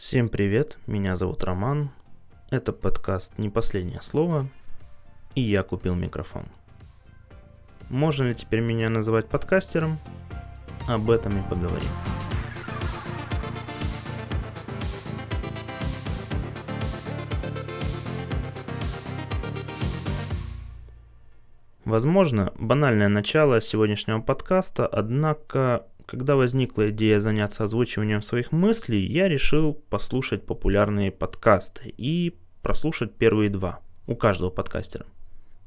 Всем привет, меня зовут Роман. Это подкаст «Не последнее слово», и я купил микрофон. Можно ли теперь меня называть подкастером? Об этом и поговорим. Возможно, банальное начало сегодняшнего подкаста, однако когда возникла идея заняться озвучиванием своих мыслей, я решил послушать популярные подкасты и прослушать первые два у каждого подкастера.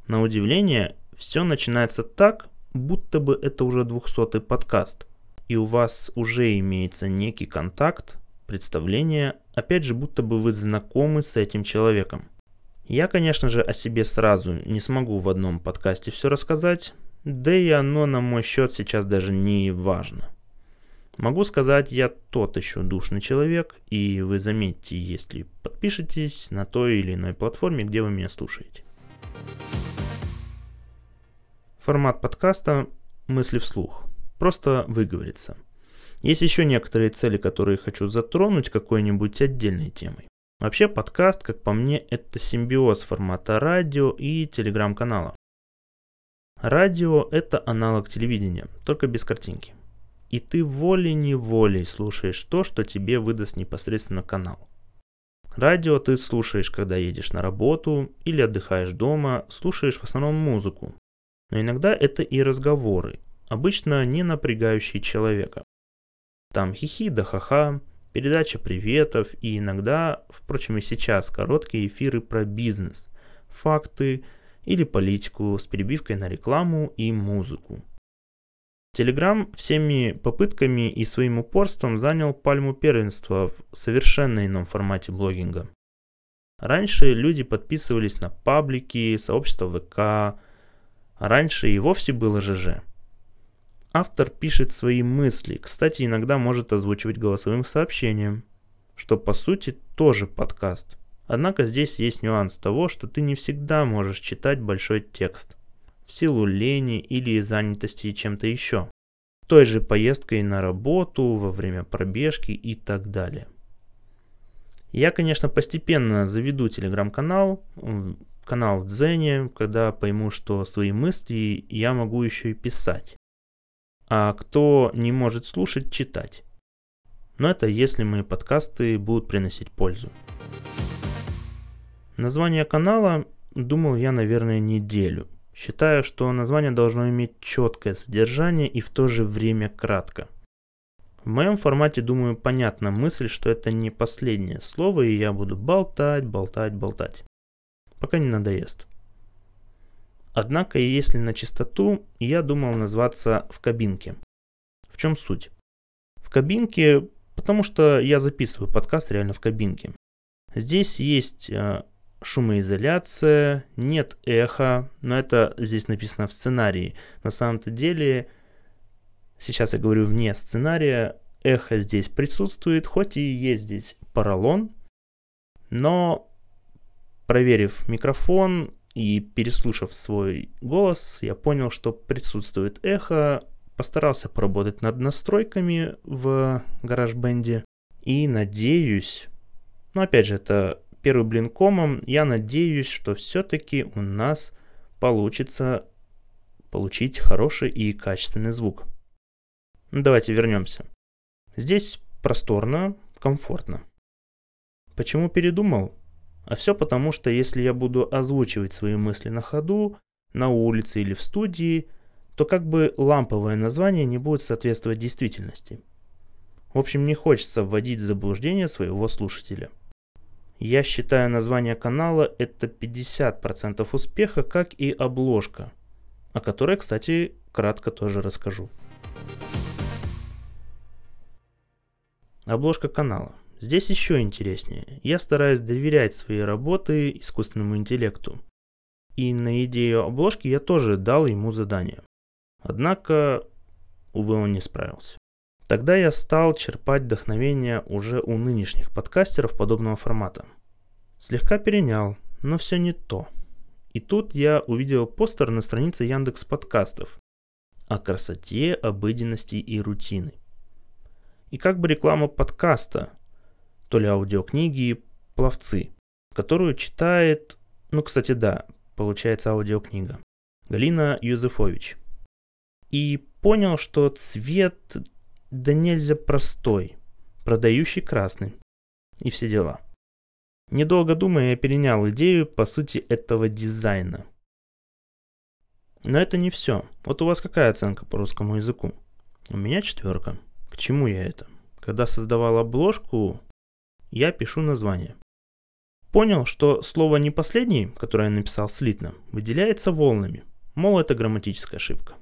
На удивление, все начинается так, будто бы это уже 200 подкаст, и у вас уже имеется некий контакт, представление, опять же, будто бы вы знакомы с этим человеком. Я, конечно же, о себе сразу не смогу в одном подкасте все рассказать, да и оно на мой счет сейчас даже не важно. Могу сказать, я тот еще душный человек, и вы заметите, если подпишетесь на той или иной платформе, где вы меня слушаете. Формат подкаста «Мысли вслух». Просто выговориться. Есть еще некоторые цели, которые хочу затронуть какой-нибудь отдельной темой. Вообще подкаст, как по мне, это симбиоз формата радио и телеграм-канала. Радио – это аналог телевидения, только без картинки. И ты волей-неволей слушаешь то, что тебе выдаст непосредственно канал. Радио ты слушаешь, когда едешь на работу или отдыхаешь дома, слушаешь в основном музыку. Но иногда это и разговоры, обычно не напрягающие человека. Там хихи да ха-ха, передача приветов и иногда, впрочем и сейчас, короткие эфиры про бизнес, факты или политику с перебивкой на рекламу и музыку. Телеграм всеми попытками и своим упорством занял пальму первенства в совершенно ином формате блогинга. Раньше люди подписывались на паблики, сообщества ВК, а раньше и вовсе было ЖЖ. Автор пишет свои мысли, кстати, иногда может озвучивать голосовым сообщением, что по сути тоже подкаст. Однако здесь есть нюанс того, что ты не всегда можешь читать большой текст, в силу лени или занятости чем-то еще, той же поездкой на работу, во время пробежки и так далее. Я, конечно, постепенно заведу телеграм-канал, канал в Дзене, когда пойму, что свои мысли я могу еще и писать а кто не может слушать, читать. Но это если мои подкасты будут приносить пользу. Название канала думал я, наверное, неделю. Считаю, что название должно иметь четкое содержание и в то же время кратко. В моем формате, думаю, понятна мысль, что это не последнее слово, и я буду болтать, болтать, болтать. Пока не надоест. Однако, если на чистоту, я думал назваться «В кабинке». В чем суть? В кабинке, потому что я записываю подкаст реально в кабинке. Здесь есть э, шумоизоляция, нет эха, но это здесь написано в сценарии. На самом-то деле, сейчас я говорю вне сценария, эхо здесь присутствует, хоть и есть здесь поролон, но проверив микрофон, и переслушав свой голос, я понял, что присутствует эхо, постарался поработать над настройками в GarageBand и надеюсь, ну опять же, это первый блин комом, я надеюсь, что все-таки у нас получится получить хороший и качественный звук. Давайте вернемся. Здесь просторно, комфортно. Почему передумал? А все потому, что если я буду озвучивать свои мысли на ходу, на улице или в студии, то как бы ламповое название не будет соответствовать действительности. В общем, не хочется вводить в заблуждение своего слушателя. Я считаю название канала это 50% успеха, как и обложка, о которой, кстати, кратко тоже расскажу. Обложка канала. Здесь еще интереснее. Я стараюсь доверять свои работы искусственному интеллекту. И на идею обложки я тоже дал ему задание. Однако, увы, он не справился. Тогда я стал черпать вдохновение уже у нынешних подкастеров подобного формата. Слегка перенял, но все не то. И тут я увидел постер на странице Яндекс подкастов о красоте, обыденности и рутины. И как бы реклама подкаста – то ли аудиокниги «Пловцы», которую читает, ну, кстати, да, получается аудиокнига, Галина Юзефович. И понял, что цвет да нельзя простой, продающий красный и все дела. Недолго думая, я перенял идею, по сути, этого дизайна. Но это не все. Вот у вас какая оценка по русскому языку? У меня четверка. К чему я это? Когда создавал обложку, я пишу название. Понял, что слово «не последний», которое я написал слитно, выделяется волнами. Мол, это грамматическая ошибка.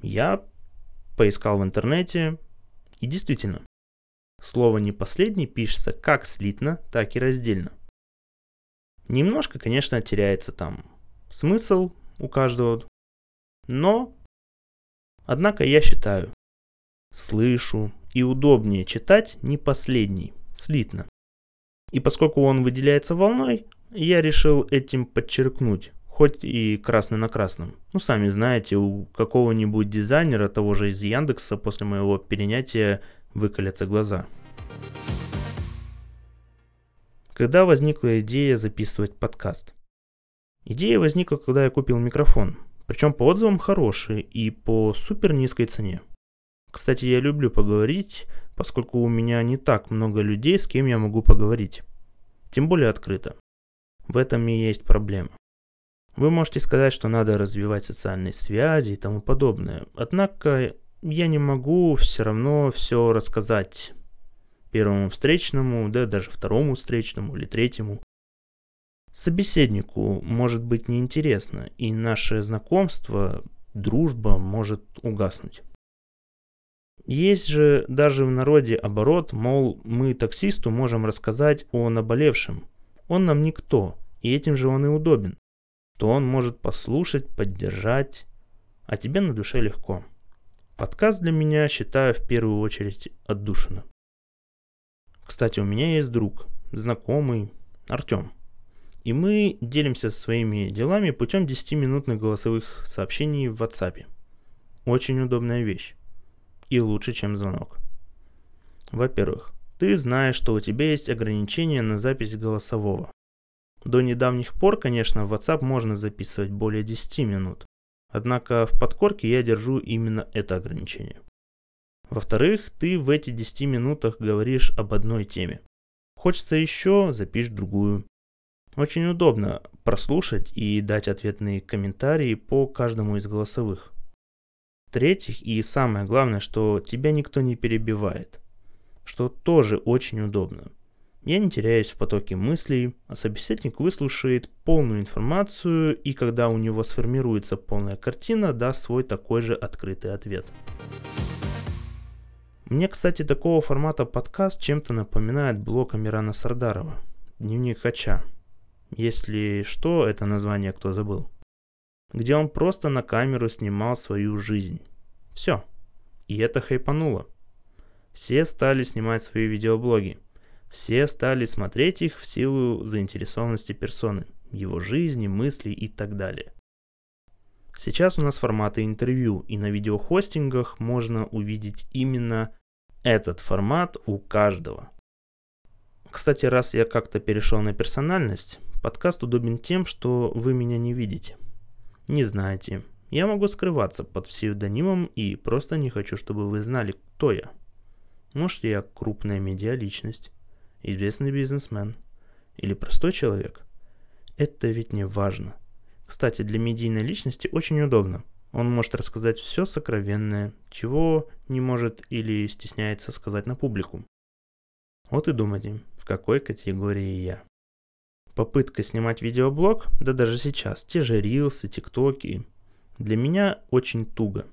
Я поискал в интернете, и действительно, слово «не последний» пишется как слитно, так и раздельно. Немножко, конечно, теряется там смысл у каждого, но, однако я считаю, слышу и удобнее читать не последний, слитно. И поскольку он выделяется волной, я решил этим подчеркнуть, хоть и красный на красном. Ну, сами знаете, у какого-нибудь дизайнера, того же из Яндекса, после моего перенятия выколятся глаза. Когда возникла идея записывать подкаст? Идея возникла, когда я купил микрофон. Причем по отзывам хороший и по супер низкой цене. Кстати, я люблю поговорить, поскольку у меня не так много людей, с кем я могу поговорить. Тем более открыто. В этом и есть проблема. Вы можете сказать, что надо развивать социальные связи и тому подобное. Однако я не могу все равно все рассказать первому встречному, да даже второму встречному или третьему. Собеседнику может быть неинтересно, и наше знакомство, дружба может угаснуть. Есть же даже в народе оборот, мол, мы таксисту можем рассказать о наболевшем. Он нам никто, и этим же он и удобен. То он может послушать, поддержать, а тебе на душе легко. Подкаст для меня считаю в первую очередь отдушина. Кстати, у меня есть друг, знакомый, Артем. И мы делимся своими делами путем 10-минутных голосовых сообщений в WhatsApp. Очень удобная вещь и лучше, чем звонок. Во-первых, ты знаешь, что у тебя есть ограничения на запись голосового. До недавних пор, конечно, в WhatsApp можно записывать более 10 минут. Однако в подкорке я держу именно это ограничение. Во-вторых, ты в эти 10 минутах говоришь об одной теме. Хочется еще, запишь другую. Очень удобно прослушать и дать ответные комментарии по каждому из голосовых. В-третьих, и самое главное, что тебя никто не перебивает, что тоже очень удобно. Я не теряюсь в потоке мыслей, а собеседник выслушает полную информацию и когда у него сформируется полная картина, даст свой такой же открытый ответ. Мне, кстати, такого формата подкаст чем-то напоминает блог Амирана Сардарова «Дневник Хача». Если что, это название кто забыл где он просто на камеру снимал свою жизнь. Все. И это хайпануло. Все стали снимать свои видеоблоги. Все стали смотреть их в силу заинтересованности персоны, его жизни, мыслей и так далее. Сейчас у нас форматы интервью, и на видеохостингах можно увидеть именно этот формат у каждого. Кстати, раз я как-то перешел на персональность, подкаст удобен тем, что вы меня не видите – не знаете, я могу скрываться под псевдонимом и просто не хочу, чтобы вы знали, кто я. Может, я крупная медиа-личность, известный бизнесмен или простой человек. Это ведь не важно. Кстати, для медийной личности очень удобно. Он может рассказать все сокровенное, чего не может или стесняется сказать на публику. Вот и думайте, в какой категории я. Попытка снимать видеоблог, да даже сейчас, те же рилсы, тиктоки, для меня очень туго.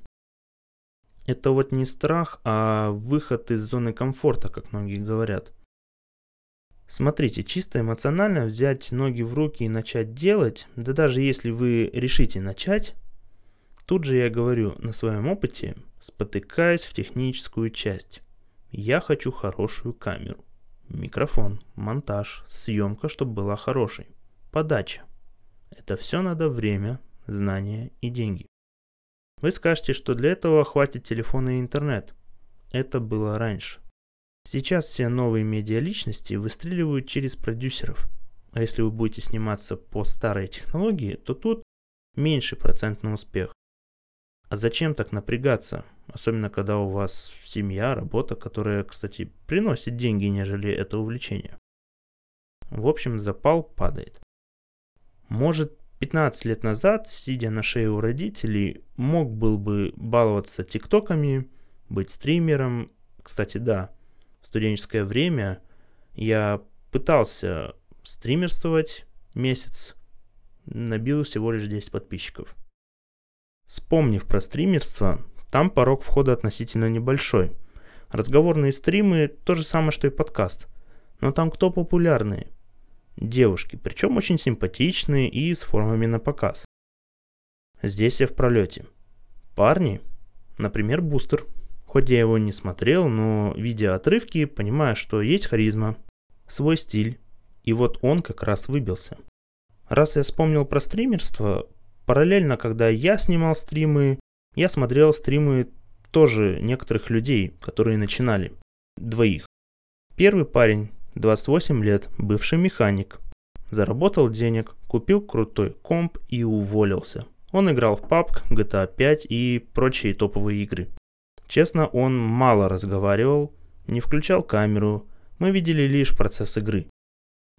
Это вот не страх, а выход из зоны комфорта, как многие говорят. Смотрите, чисто эмоционально взять ноги в руки и начать делать, да даже если вы решите начать, тут же я говорю на своем опыте, спотыкаясь в техническую часть. Я хочу хорошую камеру. Микрофон, монтаж, съемка, чтобы была хорошей. Подача. Это все надо время, знания и деньги. Вы скажете, что для этого хватит телефона и интернет. Это было раньше. Сейчас все новые медиа-личности выстреливают через продюсеров. А если вы будете сниматься по старой технологии, то тут меньше процент на успех. А зачем так напрягаться? Особенно, когда у вас семья, работа, которая, кстати, приносит деньги, нежели это увлечение. В общем, запал падает. Может, 15 лет назад, сидя на шее у родителей, мог был бы баловаться тиктоками, быть стримером. Кстати, да, студенческое время я пытался стримерствовать месяц, набил всего лишь 10 подписчиков. Вспомнив про стримерство, там порог входа относительно небольшой. Разговорные стримы – то же самое, что и подкаст. Но там кто популярные? Девушки, причем очень симпатичные и с формами на показ. Здесь я в пролете. Парни, например, Бустер. Хоть я его не смотрел, но видя отрывки, понимаю, что есть харизма, свой стиль. И вот он как раз выбился. Раз я вспомнил про стримерство, Параллельно, когда я снимал стримы, я смотрел стримы тоже некоторых людей, которые начинали. Двоих. Первый парень, 28 лет, бывший механик. Заработал денег, купил крутой комп и уволился. Он играл в PUBG, GTA 5 и прочие топовые игры. Честно, он мало разговаривал, не включал камеру, мы видели лишь процесс игры.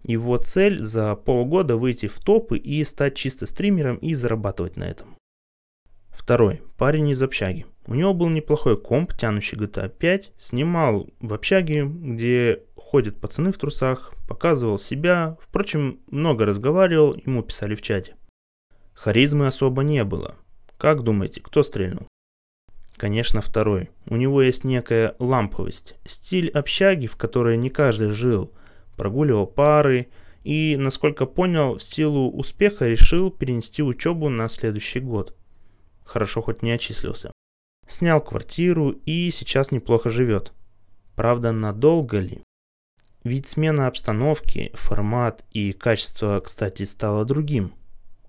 Его цель за полгода выйти в топы и стать чисто стримером и зарабатывать на этом. Второй. Парень из общаги. У него был неплохой комп, тянущий GTA 5, снимал в общаге, где ходят пацаны в трусах, показывал себя, впрочем, много разговаривал, ему писали в чате. Харизмы особо не было. Как думаете, кто стрельнул? Конечно, второй. У него есть некая ламповость, стиль общаги, в которой не каждый жил – прогуливал пары и, насколько понял, в силу успеха решил перенести учебу на следующий год. Хорошо хоть не отчислился. Снял квартиру и сейчас неплохо живет. Правда, надолго ли? Ведь смена обстановки, формат и качество, кстати, стало другим.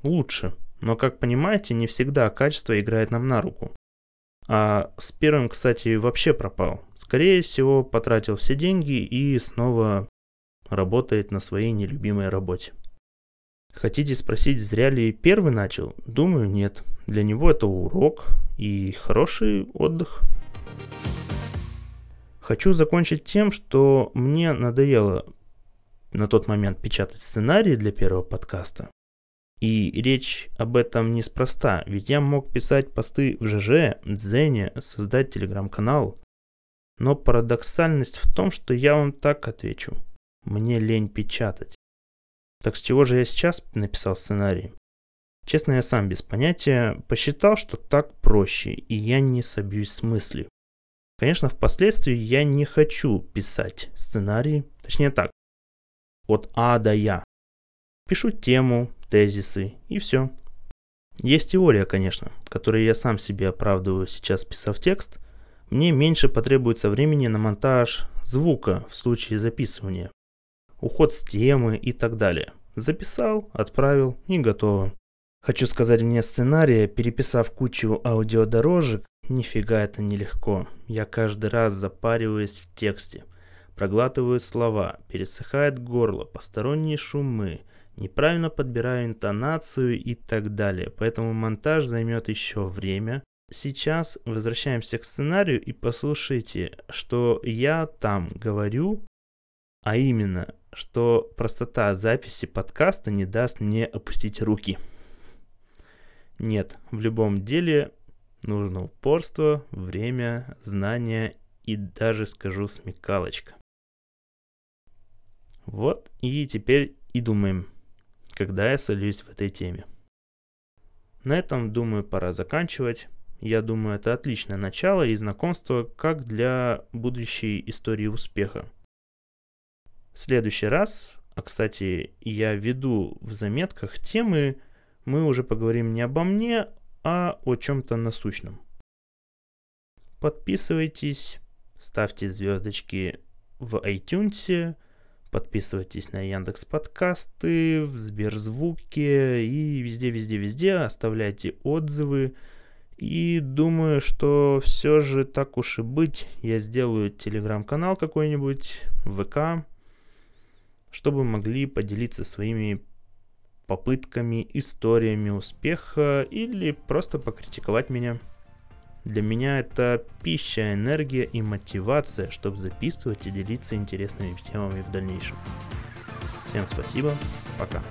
Лучше. Но, как понимаете, не всегда качество играет нам на руку. А с первым, кстати, вообще пропал. Скорее всего, потратил все деньги и снова работает на своей нелюбимой работе. Хотите спросить, зря ли первый начал? Думаю, нет. Для него это урок и хороший отдых. Хочу закончить тем, что мне надоело на тот момент печатать сценарий для первого подкаста. И речь об этом неспроста, ведь я мог писать посты в ЖЖ, Дзене, создать телеграм-канал. Но парадоксальность в том, что я вам так отвечу – мне лень печатать. Так с чего же я сейчас написал сценарий? Честно, я сам без понятия посчитал, что так проще, и я не собьюсь с мысли. Конечно, впоследствии я не хочу писать сценарий, точнее так, от А до Я. Пишу тему, тезисы и все. Есть теория, конечно, которой я сам себе оправдываю сейчас, писав текст. Мне меньше потребуется времени на монтаж звука в случае записывания уход с темы и так далее. Записал, отправил и готово. Хочу сказать, мне сценария, переписав кучу аудиодорожек, нифига это нелегко. Я каждый раз запариваюсь в тексте. Проглатываю слова, пересыхает горло, посторонние шумы, неправильно подбираю интонацию и так далее. Поэтому монтаж займет еще время. Сейчас возвращаемся к сценарию и послушайте, что я там говорю, а именно что простота записи подкаста не даст мне опустить руки. Нет, в любом деле нужно упорство, время, знания и даже, скажу, смекалочка. Вот и теперь и думаем, когда я солюсь в этой теме. На этом, думаю, пора заканчивать. Я думаю, это отличное начало и знакомство как для будущей истории успеха – в следующий раз, а кстати, я веду в заметках темы, мы уже поговорим не обо мне, а о чем-то насущном. Подписывайтесь, ставьте звездочки в iTunes, подписывайтесь на Яндекс подкасты, в Сберзвуке и везде-везде-везде оставляйте отзывы. И думаю, что все же так уж и быть, я сделаю телеграм-канал какой-нибудь, ВК, чтобы могли поделиться своими попытками, историями успеха или просто покритиковать меня. Для меня это пища, энергия и мотивация, чтобы записывать и делиться интересными темами в дальнейшем. Всем спасибо, пока.